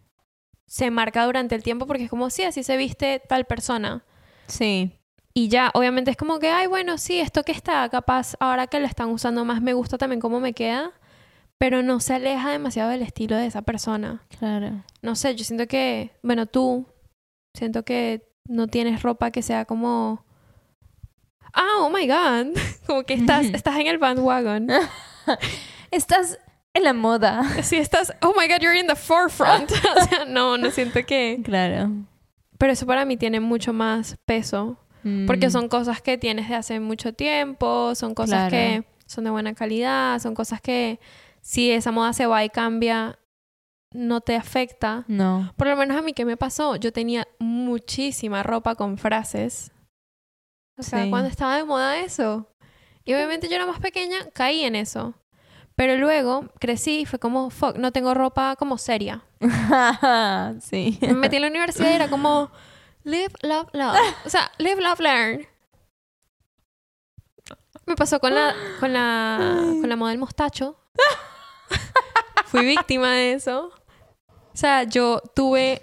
B: se marca durante el tiempo porque es como, sí, así se viste tal persona.
A: Sí.
B: Y ya, obviamente es como que, ay, bueno, sí, esto que está capaz, ahora que lo están usando más, me gusta también cómo me queda, pero no se aleja demasiado del estilo de esa persona.
A: Claro.
B: No sé, yo siento que, bueno, tú, siento que no tienes ropa que sea como... Ah, oh my God. Como que estás, estás en el bandwagon.
A: Estás en la moda.
B: Sí, estás... Oh my God, you're in the forefront. o sea, no, no siento que...
A: Claro.
B: Pero eso para mí tiene mucho más peso. Porque
A: Mm.
B: son cosas que tienes de hace mucho tiempo, son cosas
A: Claro.
B: que son de buena calidad, son cosas que si esa moda se va y cambia, no te afecta.
A: No.
B: Por lo menos a mí, ¿qué me pasó? Yo tenía muchísima ropa con frases. O sea,
A: Sí.
B: cuando estaba de moda eso. Y obviamente yo era más pequeña, caí en eso. Pero luego crecí y fue como, fuck, no tengo ropa como seria.
A: sí.
B: Me metí en la universidad y era como, live, love, love. O sea, live, love, learn. Me pasó con la, con la, con la moda del mostacho. Fui víctima de eso. O sea, yo tuve,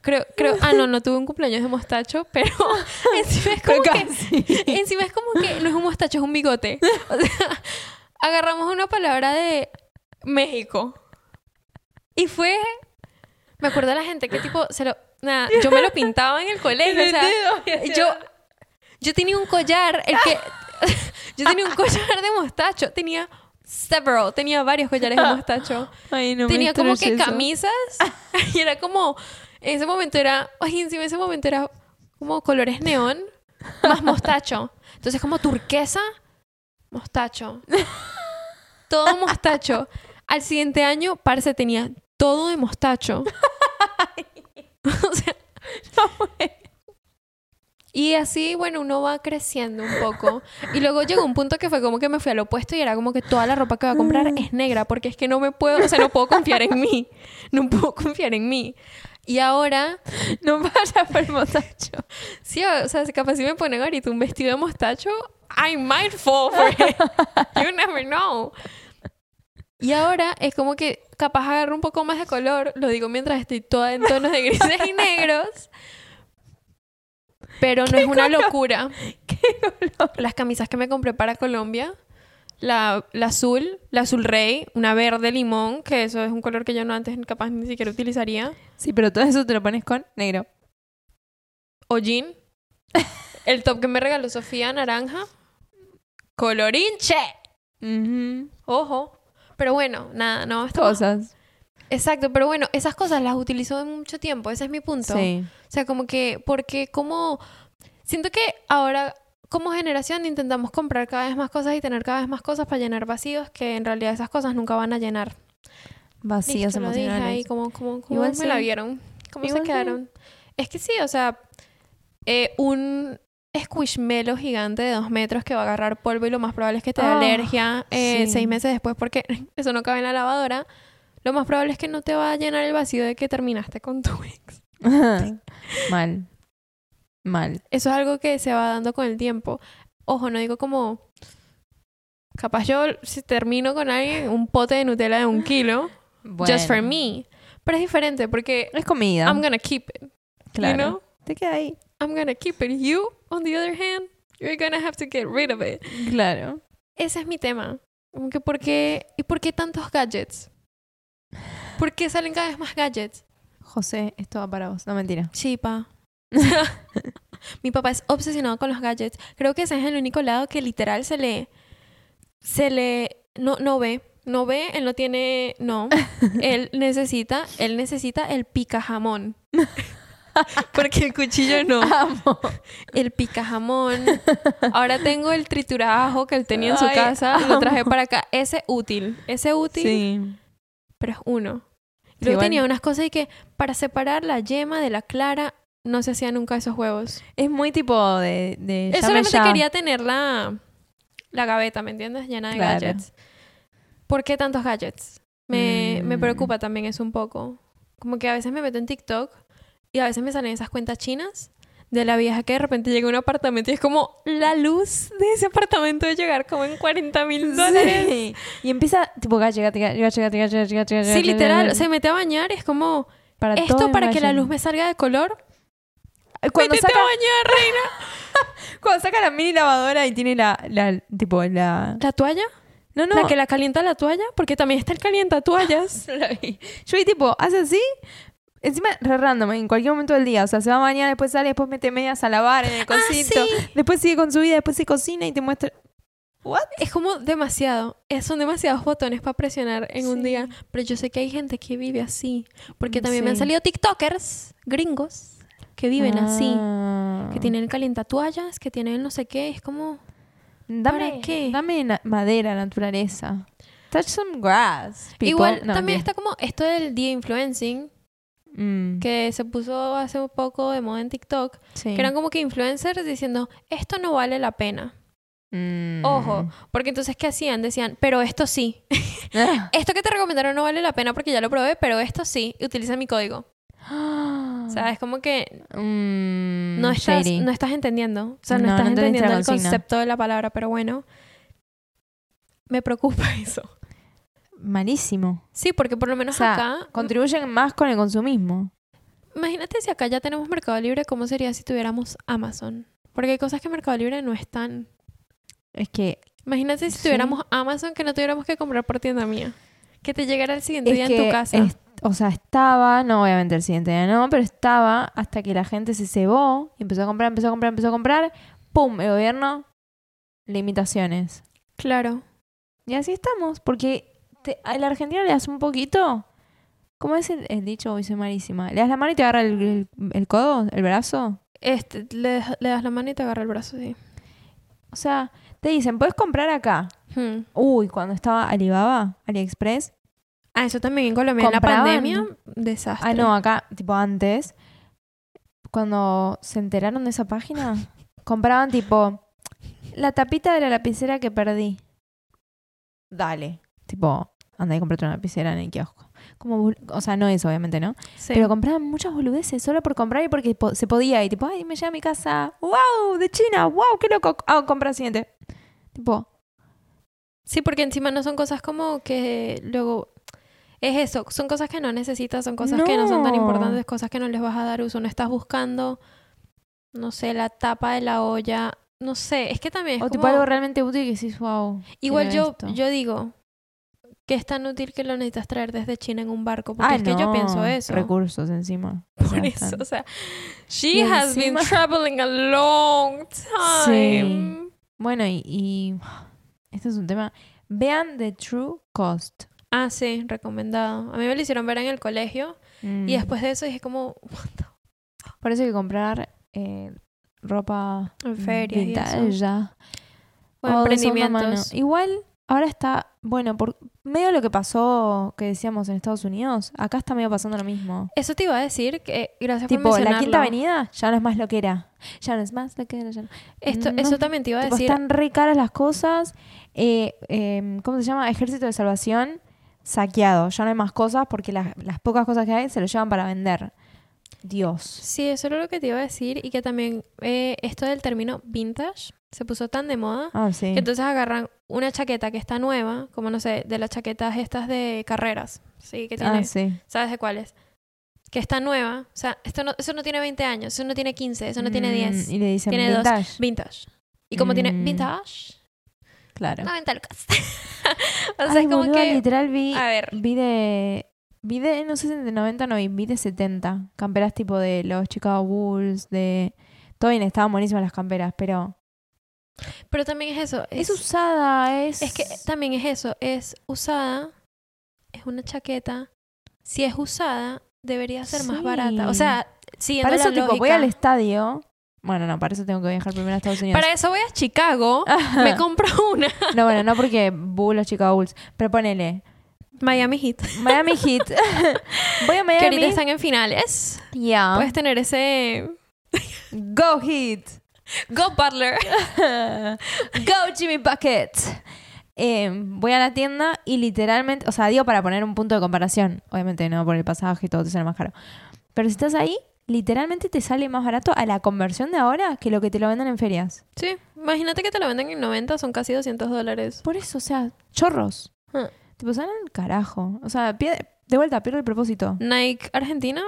B: creo, creo, ah, no, no tuve un cumpleaños de mostacho, pero encima es como que, encima es como que no es un mostacho, es un bigote. O sea, agarramos una palabra de México. Y fue, me acuerdo de la gente que tipo, se lo, nada, yo me lo pintaba en el colegio, o sea, yo, yo tenía un collar, el que, yo tenía un collar de mostacho, tenía several, tenía varios collares de mostacho.
A: Ay, no me
B: tenía como que
A: eso.
B: camisas y era como, ese momento era, ay, encima en ese momento era como colores neón más mostacho. Entonces como turquesa, mostacho. Todo mostacho. Al siguiente año, parce, tenía todo de mostacho. o sea, y así, bueno, uno va creciendo un poco. Y luego llegó un punto que fue como que me fui al opuesto y era como que toda la ropa que voy a comprar es negra porque es que no me puedo, o sea, no puedo confiar en mí. No puedo confiar en mí. Y ahora,
A: No vayas por el mostacho.
B: sí, o sea, capaz si me ponen ahorita un vestido de mostacho, I might fall for it. You never know. Y ahora es como que capaz agarro un poco más de color, lo digo mientras estoy toda en tonos de grises y negros. Pero no es una locura.
A: ¿Qué color?
B: Las camisas que me compré para Colombia, la, la azul, la azul rey, una verde limón, que eso es un color que yo no antes capaz ni siquiera utilizaría.
A: Sí, pero todo eso te lo pones con negro.
B: O jean. El top que me regaló Sofía, naranja. Colorinche.
A: Ujú.
B: Ojo. Pero bueno, nada, no. Esto
A: Cosas.
B: Exacto, pero bueno, esas cosas las utilizó en mucho tiempo, ese es mi punto.
A: Sí.
B: O sea, como que, porque como, siento que ahora como generación intentamos comprar cada vez más cosas y tener cada vez más cosas para llenar vacíos que en realidad esas cosas nunca van a llenar.
A: Vacíos
B: Listo, lo dije
A: emocionales.
B: ahí, como, como, como
A: Igual
B: me
A: sí.
B: la vieron, cómo
A: Igual
B: se
A: sí.
B: quedaron. Es que sí, o sea, eh, un squishmallow gigante de dos metros que va a agarrar polvo y lo más probable es que te dé
A: Ah,
B: alergia eh,
A: sí.
B: seis meses después porque eso no cabe en la lavadora. Lo más probable es que no te va a llenar el vacío de que terminaste con tu ex.
A: Mal. Mal.
B: Eso es algo que se va dando con el tiempo. Ojo, no digo como... Capaz yo, si termino con alguien, un pote de Nutella de un kilo, just for
A: Bueno.
B: me. Pero es diferente porque
A: Es comida.
B: I'm gonna keep it.
A: claro.
B: You know?
A: Te queda ahí.
B: I'm gonna keep it. You, on the other hand, you're gonna have to get rid of it.
A: Claro.
B: Ese es mi tema. Como que ¿por qué, ¿Y por qué tantos gadgets? ¿Por qué salen cada vez más gadgets?
A: José, esto va para vos. No, mentira.
B: Chipa. Mi papá es obsesionado con los gadgets. Creo que ese es el único lado que literal se le. Se le. No, no ve. No ve, él no tiene. No. Él necesita. Él necesita el pica jamón. Porque el cuchillo no.
A: Amo.
B: El pica jamón. Ahora tengo el triturajo que él tenía en su
A: Ay,
B: casa. y Lo traje
A: amo.
B: para acá. Ese útil. Ese útil.
A: Sí.
B: Pero es uno.
A: Sí,
B: luego
A: igual-
B: tenía unas cosas y que para separar la yema de la clara no se hacía nunca esos huevos.
A: Es muy tipo de... de Yo
B: solamente
A: ya.
B: quería tener la, la gaveta, ¿me entiendes? Llena de gadgets. ¿Por qué tantos gadgets? Me,
A: mm.
B: me preocupa también eso un poco. Como que a veces me meto en TikTok y a veces me salen esas cuentas chinas de la vieja que de repente llega a un apartamento y es como la luz de ese apartamento de llegar como en 40 mil dólares.
A: Y empieza tipo gacha, gacha, gacha, gacha, gacha, gacha,
B: Sí, literal, se mete a bañar y es como
A: para
B: esto para que la luz me salga de color
A: cuando saca,
B: a bañar, reina.
A: cuando saca la mini lavadora y tiene la, la tipo la...
B: ¿La toalla?
A: No, no.
B: ¿La que la calienta la toalla? Porque también está el calienta toallas.
A: La vi. Yo vi tipo, hace así, encima re random, en cualquier momento del día. O sea, se va a bañar, después sale, después mete medias a lavar en el cosito.
B: Ah, sí.
A: Después sigue con su vida, después se cocina y te muestra. ¿What?
B: Es como demasiado. Eh, Son demasiados botones para presionar en un
A: Sí.
B: día. Pero yo sé que hay gente que vive así. Porque también me han
A: Sí.
B: salido TikTokers gringos que viven así.
A: Ah.
B: Que tienen el calienta toallas, que tienen no sé qué. Es como...
A: Dame,
B: ¿Para qué?
A: Dame na- madera, naturaleza. Touch some grass. people.
B: Igual
A: No,
B: también está como esto del día influencing.
A: Mm,
B: Que se puso hace un poco de moda en TikTok.
A: sí.
B: Que eran como que influencers diciendo, esto no vale la pena.
A: Mm.
B: Ojo, porque entonces, ¿qué hacían? Decían, pero esto sí.
A: Ah.
B: Esto que te recomendaron no vale la pena porque ya lo probé, pero esto sí. Utiliza mi código. O sea, es como que
A: Mm,
B: no estás,
A: shady.
B: no estás entendiendo. O sea, no,
A: No,
B: estás
A: no
B: entendiendo el concepto de la palabra, pero bueno. Me preocupa eso.
A: Malísimo.
B: Sí, porque por lo menos
A: O sea,
B: acá.
A: Contribuyen más con el consumismo.
B: Imagínate si acá ya tenemos Mercado Libre, ¿cómo sería si tuviéramos Amazon? Porque hay cosas que Mercado Libre no están.
A: Es que
B: Imagínate si
A: Sí.
B: tuviéramos Amazon que no tuviéramos que comprar por tienda mía. Que te llegara el siguiente
A: Es
B: día
A: que
B: en tu casa.
A: es- o sea, estaba, no obviamente el siguiente día no, pero estaba hasta que la gente se cebó y empezó a comprar, empezó a comprar, empezó a comprar. ¡Pum! El gobierno, limitaciones.
B: Claro.
A: Y así estamos, porque te- a la Argentina le das un poquito. ¿Cómo es el, el dicho? Hoy soy malísima. ¿Le das la mano y te agarra el, el- el codo, el brazo?
B: Este, le, le das la mano y te agarra el brazo, sí.
A: O sea, te dicen, puedes comprar acá.
B: Hmm.
A: Uy, cuando estaba Alibaba, AliExpress.
B: Ah, eso también en Colombia. En la pandemia, desastre.
A: Ah, no, acá, tipo antes, cuando se enteraron de esa página, compraban tipo la tapita de la lapicera que perdí. Dale. Tipo, anda y comprate una lapicera en el kiosco. Como, o sea, no eso, obviamente, ¿no?
B: Sí.
A: Pero compraban muchas boludeces solo por comprar y porque po- se podía. Y tipo, ay, me llega a mi casa. ¡Wow! De China. ¡Wow! ¡Qué loco! Ah, compra siguiente. Tipo,
B: Sí, porque encima no son cosas como que luego... Es eso, son cosas que no necesitas, son cosas que no son tan importantes, cosas que no les vas a dar uso. No estás buscando, no sé, la tapa de la olla no sé, es que también es
A: O tipo
B: como-
A: algo realmente útil que decís, wow.
B: Igual yo,
A: esto".
B: yo digo que es tan útil que lo necesitas traer desde China en un barco. Porque es que yo pienso eso.
A: Recursos encima. O sea,
B: Por eso, o sea,
A: Y
B: she has been traveling a long time.
A: Bueno, y, y este es un tema. Vean The True Cost.
B: Ah, sí, recomendado. A mí me lo hicieron ver en el colegio
A: Mm.
B: y después de eso dije como,
A: Por hay que comprar eh, ropa
B: En ferias
A: vintage ya.
B: Bueno,
A: O mano.
B: emprendimientos.
A: Igual, ahora está, bueno, por medio de lo que pasó, que decíamos en Estados Unidos, acá está medio pasando lo mismo.
B: Eso te iba a decir, que gracias por
A: Tipo, la
B: mencionarlo.
A: Quinta Avenida ya no es más lo que era. Ya no es más lo que era. Ya no.
B: Esto,
A: No,
B: eso también te iba a
A: Tipo,
B: decir.
A: están re caras las cosas. Eh, eh, ¿Cómo se llama? Ejército de Salvación saqueado. Ya no hay más cosas porque las, las pocas cosas que hay se lo llevan para vender. Dios.
B: Sí, eso era lo que te iba a decir y que también eh, esto del término vintage se puso tan de moda
A: Ah, sí.
B: que entonces agarran una chaqueta que está nueva, como no sé, de las chaquetas estas de carreras, sí, que tiene,
A: Ah, sí.
B: ¿sabes de cuáles? Que está nueva, o sea, esto no, eso no tiene 20 años, eso no tiene 15, eso no tiene
A: Mm,
B: 10,
A: Y le dicen
B: tiene dos.
A: vintage.
B: vintage. Y como tiene
A: Mm.
B: vintage,
A: Claro.
B: 90 lucas. o sea,
A: Ay,
B: es como
A: boluda,
B: que,
A: literal vi,
B: a ver,
A: vi de... Vi de, no sé si de 90 no vi, vi de 70. Camperas tipo de los Chicago Bulls, de... Todo bien, estaban buenísimas las camperas, pero...
B: pero también es eso,
A: Es
B: es,
A: usada, es...
B: es que también es eso, es usada, es una chaqueta, si es usada, debería ser más barata. O sea, siguiendo
A: Para eso,
B: la
A: tipo, voy al estadio... Bueno, no, para eso tengo que viajar primero a Estados Unidos.
B: Para eso voy a Chicago, me compro una.
A: No, bueno, no porque Bulls, los Chicago Bulls. Pero ponele...
B: Miami Heat.
A: Miami Heat. voy a
B: Que ahorita
A: Miami.
B: están en finales.
A: Ya.
B: Puedes tener ese...
A: Go Heat.
B: Go Butler.
A: Go Jimmy Bucket. Eh, voy a la tienda y literalmente, o sea, digo para poner un punto de comparación. Obviamente no por el pasaje y todo te sale más caro. Pero si estás ahí, literalmente te sale más barato a la conversión de ahora que lo que te lo venden en ferias.
B: Sí, imagínate que te lo venden en 90, son casi 200 dólares.
A: Por eso, o sea, chorros.
B: Ah.
A: Tipo, salen el carajo. O sea, pierde- de vuelta, pierde el propósito.
B: Nike Argentina,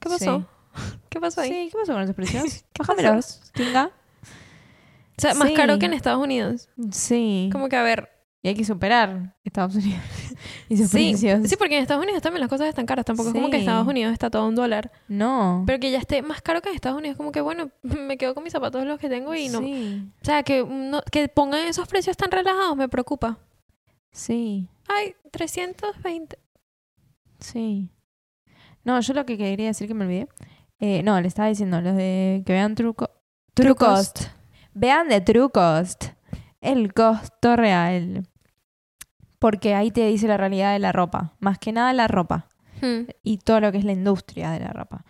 B: ¿qué pasó? ¿Qué pasó ahí?
A: Sí, ¿qué pasó con esos precios? Bájamelos, Kinga.
B: O sea, más
A: Sí.
B: caro que en Estados Unidos.
A: Sí.
B: Como que, a ver,
A: Y hay que superar Estados Unidos y sus
B: sí,
A: precios.
B: sí, porque en Estados Unidos también las cosas están caras. Tampoco es como que en. Estados Unidos está todo un dólar.
A: No.
B: Pero que ya esté más caro que en Estados Unidos, como que, bueno, me quedo con mis zapatos los que tengo y no.
A: Sí,
B: O sea, que, no, que pongan esos precios tan relajados me preocupa.
A: sí,
B: Ay, 320.
A: sí. No, yo lo que quería decir que me olvidé. eh, no, le estaba diciendo los de que vean True, Co- True Cost. Vean de True Cost. El costo real. Porque ahí te dice la realidad de la ropa. Más que nada la ropa.
B: Hmm.
A: y todo lo que es la industria de la ropa.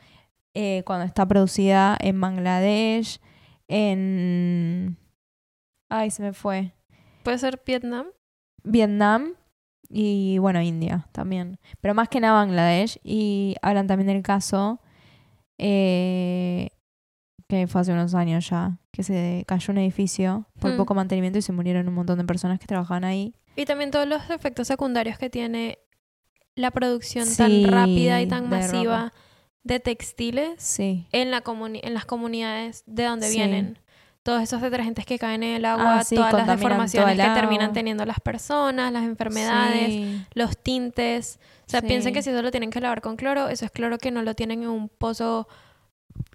A: Eh, cuando está producida en Bangladesh, en... Ay, se me fue.
B: Puede ser Vietnam.
A: Vietnam y, bueno, India también. Pero más que nada Bangladesh. Y hablan también del caso eh, que fue hace unos años ya, que se cayó un edificio por
B: Hmm.
A: poco mantenimiento y se murieron un montón de personas que trabajaban ahí.
B: Y también todos los efectos secundarios que tiene la producción
A: Sí,
B: tan rápida y tan
A: de
B: masiva
A: ropa.
B: de textiles
A: Sí.
B: en, la en las comunidades de donde
A: Sí.
B: vienen. Todos esos detergentes que caen en el agua,
A: Ah, sí,
B: todas las deformaciones que terminan
A: agua.
B: teniendo las personas, las enfermedades, los tintes. O sea, piensen que si eso lo tienen que lavar con cloro, eso es cloro que no lo tienen en un pozo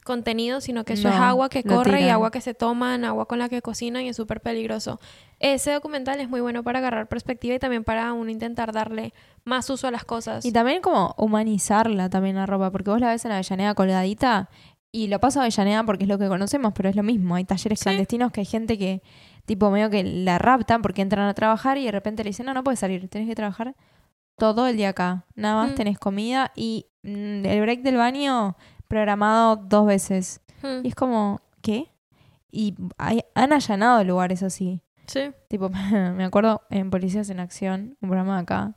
B: contenido, sino que eso es agua que corre y agua que se toman, agua con la que cocinan y es súper peligroso. Ese documental es muy bueno para agarrar perspectiva y también para uno intentar darle más uso a las cosas.
A: Y también como humanizarla también la ropa, porque vos la ves en Avellaneda colgadita y lo paso a Avellaneda porque es lo que conocemos, pero es lo mismo. Hay talleres
B: Sí.
A: clandestinos que hay gente que tipo medio que la raptan porque entran a trabajar y de repente le dicen, no, no puedes salir, tenés que trabajar todo el día acá. Nada más
B: Mm.
A: tenés comida y mm, el break del baño programado dos veces.
B: Hmm,
A: Y es como, ¿qué? Y hay- han allanado lugares así.
B: Sí.
A: Tipo, me acuerdo en Policías en Acción, un programa de acá.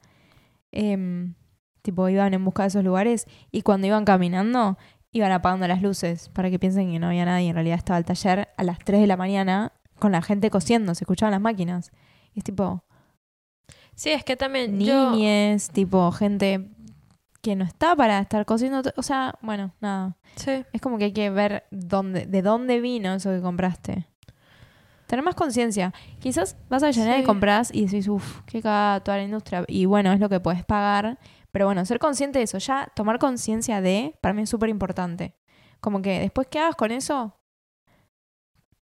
A: em, tipo, iban en busca de esos lugares y cuando iban caminando, iban apagando las luces para que piensen que no había nadie. En realidad estaba el taller a las 3 de la mañana con la gente cosiendo, se escuchaban las máquinas. Y es tipo,
B: Sí, es que también yo...
A: niñes, tipo, gente que no está para estar cosiendo. O sea, bueno, nada.
B: Sí.
A: Es como que hay que ver dónde, de dónde vino eso que compraste. Tener más conciencia. Quizás vas a Avellaneda
B: Sí.
A: y compras y decís, uff, qué cagada toda la industria. Y bueno, es lo que puedes pagar. Pero bueno, ser consciente de eso, ya tomar conciencia de, para mí es súper importante. Como que después que hagas con eso,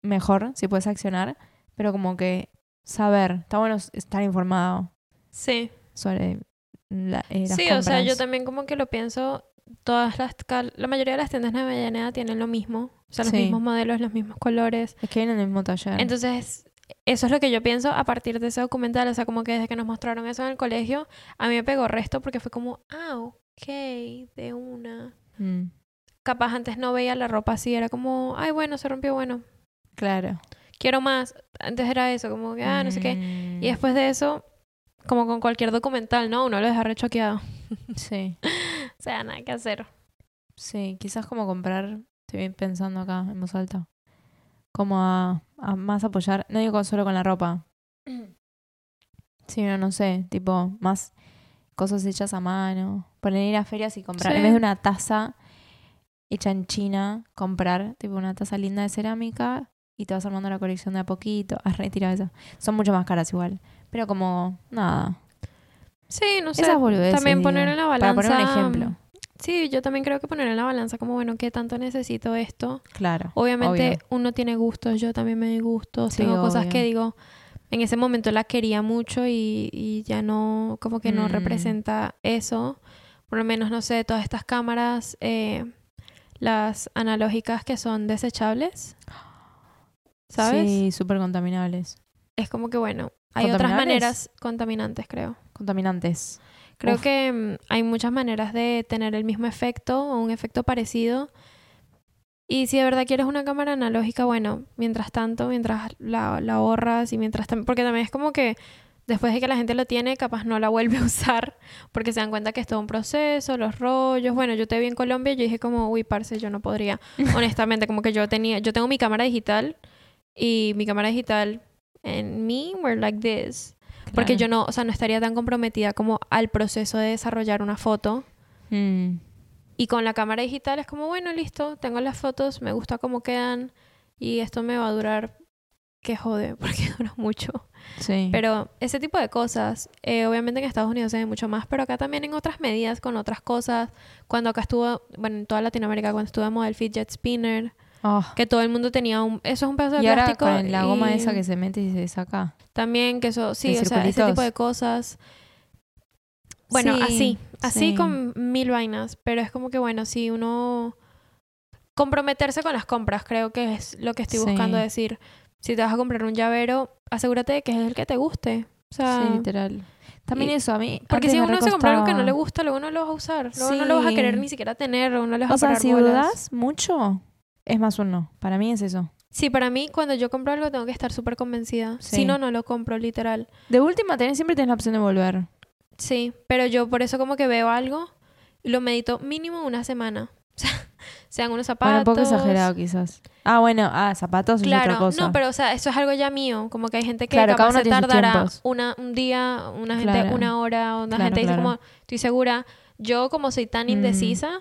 A: mejor si puedes accionar. Pero como que saber, está bueno estar informado
B: Sí.
A: sobre la, eh, las
B: Sí, o sea, yo también como que lo pienso, todas las, la mayoría de las tiendas de Avellaneda tienen lo mismo, o sea, los
A: Sí.
B: mismos modelos, los mismos colores.
A: Es que vienen en el mismo taller.
B: Entonces, eso es lo que yo pienso a partir de ese documental, o sea, como que desde que nos mostraron eso en el colegio, a mí me pegó resto porque fue como, ah, ok, de una.
A: Mm,
B: Capaz antes no veía la ropa así, era como, ay, bueno, se rompió, bueno,
A: claro.
B: quiero más. Antes era eso, como que, ah, no sé qué.
A: Mm,
B: Y después de eso, como con cualquier documental, ¿no? Uno lo deja rechoqueado.
A: Sí.
B: O sea, nada que hacer.
A: Sí, quizás como comprar, estoy pensando acá en voz alta, como a, a más apoyar, no digo solo con la ropa, sino, no sé, tipo, más cosas hechas a mano, poner ir a ferias y comprar,
B: Sí.
A: en vez de una taza hecha en China, comprar, tipo, una taza linda de cerámica y te vas armando la colección de a poquito, has retirado eso. Son mucho más caras igual, pero como, nada,
B: Sí, no sé.
A: esas boludeces,
B: también poner en la balanza.
A: Para poner un ejemplo,
B: Sí, yo también creo que poner en la balanza como, bueno, ¿qué tanto necesito esto?
A: claro.
B: Obviamente
A: obvio.
B: uno tiene gustos, yo también me doy gustos,
A: Sí,
B: tengo cosas que digo, en ese momento la quería mucho y, y ya no, como que no
A: Mm.
B: representa eso. Por lo menos, no sé, todas estas cámaras, eh, las analógicas que son desechables, ¿sabes?
A: Sí, súper contaminables.
B: Es como que, bueno, hay otras maneras contaminantes, creo.
A: Contaminantes.
B: Creo
A: Uf.
B: que mm, hay muchas maneras de tener el mismo efecto o un efecto parecido. Y si de verdad quieres una cámara analógica, bueno, mientras tanto, mientras la, la ahorras y mientras también, porque también es como que después de que la gente lo tiene, capaz no la vuelve a usar porque se dan cuenta que es todo un proceso, los rollos. Bueno, yo te vi en Colombia y yo dije como, uy, parce, yo no podría. Honestamente, como que yo tenía, yo tengo mi cámara digital y mi cámara digital en me were like this. Porque yo no, o sea, no estaría tan comprometida como al proceso de desarrollar una foto.
A: Mm,
B: Y con la cámara digital es como, bueno, listo, tengo las fotos, me gusta cómo quedan y esto me va a durar, que jode, porque dura mucho.
A: sí.
B: Pero ese tipo de cosas, eh, obviamente en Estados Unidos se ve mucho más, pero acá también en otras medidas, con otras cosas. Cuando acá estuvo, bueno, en toda Latinoamérica, cuando estuve en el Fidget Spinner,
A: Oh,
B: que todo el mundo tenía un, eso es un pedazo de
A: y ahora
B: plástico.
A: con la goma
B: y
A: esa que se mete y se saca.
B: También que eso, sí, o sea, ese tipo de cosas. Bueno,
A: Sí,
B: así, así
A: sí.
B: con mil vainas, pero es como que bueno, si uno comprometerse con las compras, creo que es lo que estoy
A: Sí.
B: buscando decir. Si te vas a comprar un llavero, asegúrate de que es el que te guste. O sea,
A: sí, literal. También
B: y-
A: eso, a mí.
B: porque si uno se compra algo que no le gusta, luego no lo vas a usar, luego no lo vas a querer ni siquiera tener, no le vas
A: O
B: a
A: sea, si dudas mucho, es más un no. Para mí es eso.
B: Sí, para mí cuando yo compro algo tengo que estar súper convencida.
A: Sí.
B: Si no, no lo compro, literal.
A: De última, tenés, siempre tenés la opción de volver.
B: Sí, pero yo por eso como que veo algo lo medito mínimo una semana. O sea, sean unos zapatos.
A: Bueno, un poco exagerado quizás. Ah, bueno, ah, zapatos es otra
B: Claro,
A: cosa.
B: no, pero o sea, eso es algo ya mío. Como que hay gente que
A: Claro, cada
B: capaz
A: uno
B: se tardará una, un día, una gente
A: Claro.
B: una hora, una
A: Claro,
B: gente dice
A: claro.
B: como, estoy segura. Yo como soy tan
A: Mm.
B: indecisa,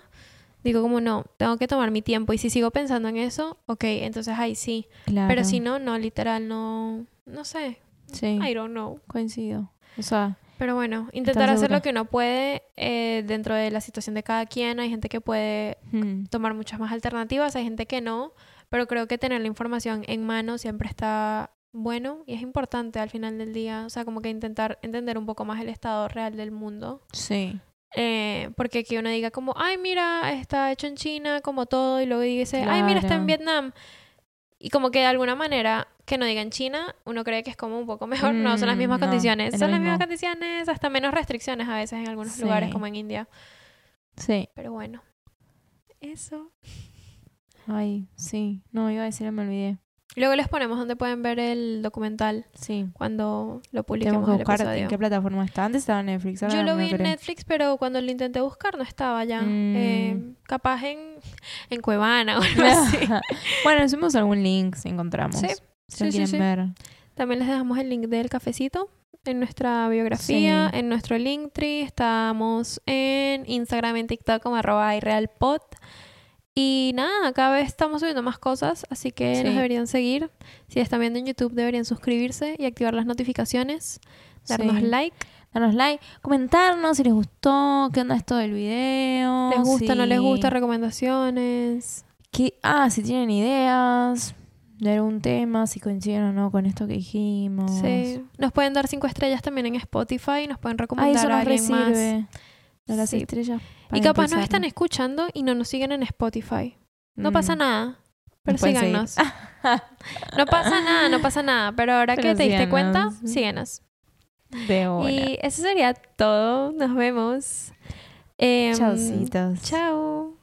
B: digo como no, tengo que tomar mi tiempo. Y si sigo pensando en eso, ok, entonces ahí sí.
A: Claro.
B: Pero si no, no, literal, no, no sé.
A: Sí,
B: I don't know.
A: coincido. O sea,
B: Pero bueno, intentar hacer lo que uno puede eh, dentro de la situación de cada quien. Hay gente que puede
A: hmm,
B: tomar muchas más alternativas, hay gente que no, pero creo que tener la información en mano siempre está bueno y es importante al final del día, o sea, como que intentar entender un poco más el estado real del mundo.
A: sí.
B: Eh, porque que uno diga como, ay, mira, está hecho en China, como todo, y luego dice, ay, mira, está en. Vietnam. Y como que de alguna manera que no diga en China, uno cree que es como un poco mejor. no, son las
A: Mm,
B: mismas
A: no,
B: condiciones.
A: es
B: Son las mismas condiciones, hasta menos restricciones a veces en algunos
A: Sí.
B: lugares, como en India.
A: Sí.
B: Pero bueno, eso.
A: Ay, sí. No, iba a decir, me olvidé.
B: Luego les ponemos donde pueden ver el documental
A: Sí.
B: cuando lo publiquemos
A: Tenemos que buscar en qué plataforma está. Antes estaba en Netflix. ahora
B: Yo lo vi en. Netflix, pero cuando lo intenté buscar no estaba ya.
A: Mm.
B: Eh, capaz en, en Cuevana o algo así.
A: bueno, subimos algún link si encontramos.
B: Sí,
A: Si
B: sí, sí,
A: quieren
B: sí.
A: ver.
B: También les dejamos el link del cafecito en nuestra biografía, en nuestro Linktree. Estamos en Instagram, en TikTok como arroba iRealPod. Y nada, cada vez estamos subiendo más cosas, así que nos deberían seguir. Si están viendo en YouTube, deberían suscribirse y activar las notificaciones, darnos
A: Sí.
B: like.
A: Danos like, comentarnos si les gustó, qué onda esto del video.
B: ¿Les gusta, no les gusta? Recomendaciones.
A: qué- ah, si tienen ideas de algún tema, si coinciden o no con esto que dijimos.
B: Sí. Nos pueden dar cinco estrellas también en Spotify. Nos pueden
A: Ah,
B: recomendar a alguien más.
A: De las
B: Sí.
A: estrellas.
B: Y capaz nos están escuchando y no nos siguen en Spotify. No pasa
A: Mm.
B: nada. Pero síganos. No pasa nada, no pasa nada. Pero ahora
A: Pero
B: que te diste cuenta, síguenos.
A: De hora.
B: Y eso sería todo. Nos vemos. Em,
A: Chaucitos.
B: Chao.